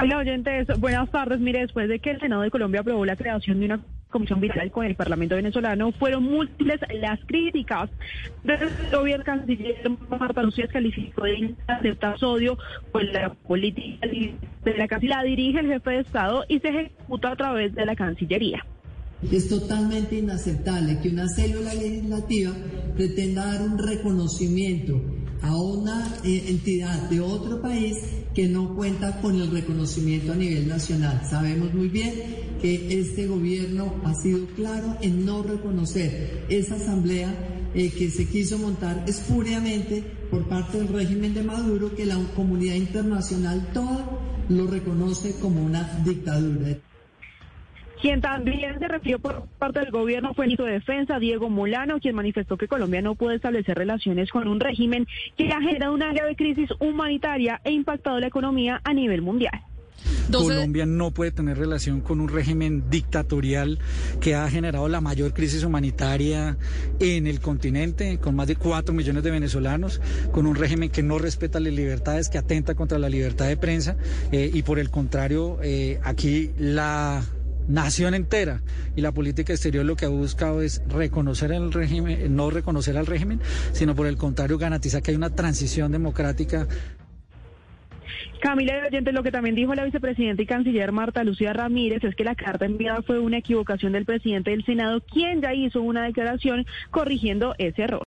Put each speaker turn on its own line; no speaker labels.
Hola oyentes, buenas tardes. Mire, después de que el Senado de Colombia aprobó la creación de una comisión viral con el Parlamento venezolano, fueron múltiples las críticas. Desde el gobierno canciller Marta Lucía calificó de inaceptable odio con la política de la que la dirige el jefe de Estado y se ejecuta a través de la Cancillería.
Es totalmente inaceptable que una célula legislativa pretenda dar un reconocimiento a una eh, entidad de otro país que no cuenta con el reconocimiento a nivel nacional. Sabemos muy bien que este gobierno ha sido claro en no reconocer esa asamblea eh, que se quiso montar espuriamente por parte del régimen de Maduro, que la comunidad internacional toda lo reconoce como una dictadura.
Quien también se refirió por parte del gobierno fue el ministro de Defensa, Diego Molano, quien manifestó que Colombia no puede establecer relaciones con un régimen que ha generado una grave crisis humanitaria e impactado la economía a nivel mundial.
Colombia no puede tener relación con un régimen dictatorial que ha generado la mayor crisis humanitaria en el continente, con más de cuatro millones de venezolanos, con un régimen que no respeta las libertades, que atenta contra la libertad de prensa eh, y por el contrario, eh, aquí la nación entera y la política exterior lo que ha buscado es reconocer el régimen, no reconocer al régimen, sino por el contrario garantizar que hay una transición democrática.
Camila de Oyentes, lo que también dijo la vicepresidenta y canciller Marta Lucía Ramírez es que la carta enviada fue una equivocación del presidente del Senado, quien ya hizo una declaración corrigiendo ese error.